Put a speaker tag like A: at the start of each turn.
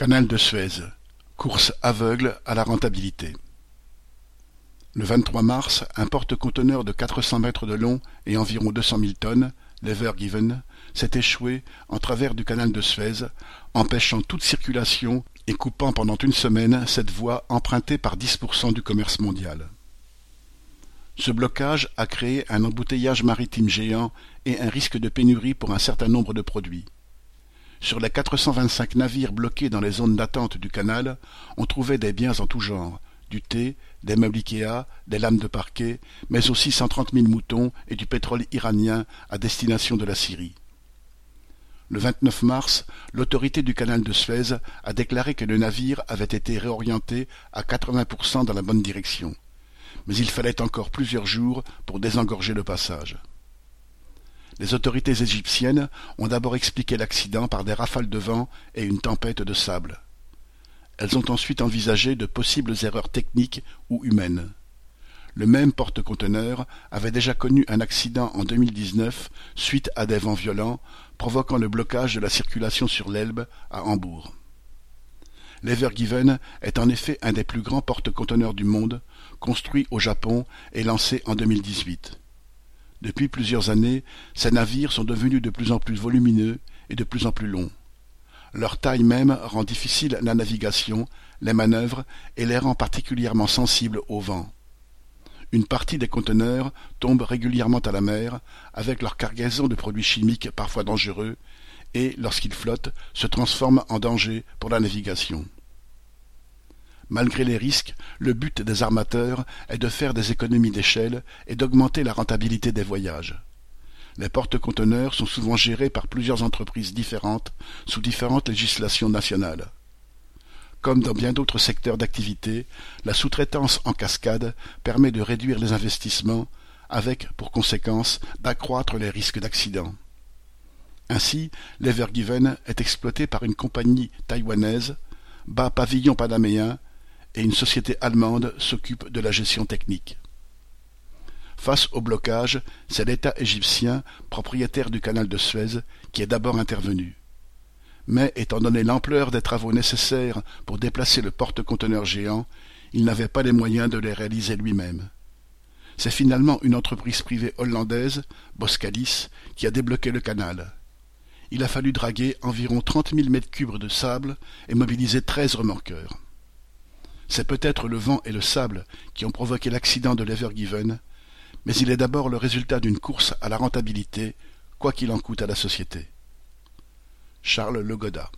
A: Canal de Suez, course aveugle à la rentabilité. Le 23 mars, un porte-conteneurs de 400 mètres de long et environ 200 000 tonnes, l'Ever Given, s'est échoué en travers du canal de Suez, empêchant toute circulation et coupant pendant une semaine cette voie empruntée par 10% du commerce mondial. Ce blocage a créé un embouteillage maritime géant et un risque de pénurie pour un certain nombre de produits. Sur les 425 navires bloqués dans les zones d'attente du canal, on trouvait des biens en tout genre, du thé, des meubles Ikea, des lames de parquet, mais aussi 130 000 moutons et du pétrole iranien à destination de la Syrie. Le 29 mars, l'autorité du canal de Suez a déclaré que le navire avait été réorienté à 80% dans la bonne direction. Mais il fallait encore plusieurs jours pour désengorger le passage. Les autorités égyptiennes ont d'abord expliqué l'accident par des rafales de vent et une tempête de sable. Elles ont ensuite envisagé de possibles erreurs techniques ou humaines. Le même porte-conteneur avait déjà connu un accident en 2019 suite à des vents violents, provoquant le blocage de la circulation sur l'Elbe à Hambourg. L'Evergiven est en effet un des plus grands porte-conteneurs du monde, construit au Japon et lancé en 2018. Depuis plusieurs années, ces navires sont devenus de plus en plus volumineux et de plus en plus longs. Leur taille même rend difficile la navigation, les manœuvres et les rend particulièrement sensibles au vent. Une partie des conteneurs tombe régulièrement à la mer, avec leur cargaison de produits chimiques parfois dangereux, et, lorsqu'ils flottent, se transforment en danger pour la navigation. Malgré les risques, le but des armateurs est de faire des économies d'échelle et d'augmenter la rentabilité des voyages. Les porte-conteneurs sont souvent gérés par plusieurs entreprises différentes sous différentes législations nationales. Comme dans bien d'autres secteurs d'activité, la sous-traitance en cascade permet de réduire les investissements avec, pour conséquence, d'accroître les risques d'accident. Ainsi, l'Evergiven est exploité par une compagnie taïwanaise, bas pavillon panaméen et une société allemande s'occupe de la gestion technique. Face au blocage, c'est l'État égyptien, propriétaire du canal de Suez, qui est d'abord intervenu. Mais étant donné l'ampleur des travaux nécessaires pour déplacer le porte-conteneur géant, il n'avait pas les moyens de les réaliser lui-même. C'est finalement une entreprise privée hollandaise, Boskalis, qui a débloqué le canal. Il a fallu draguer environ trente mille mètres cubes de sable et mobiliser treize remorqueurs. C'est peut-être le vent et le sable qui ont provoqué l'accident de l'Evergiven, mais il est d'abord le résultat d'une course à la rentabilité, quoi qu'il en coûte à la société. Charles Legoda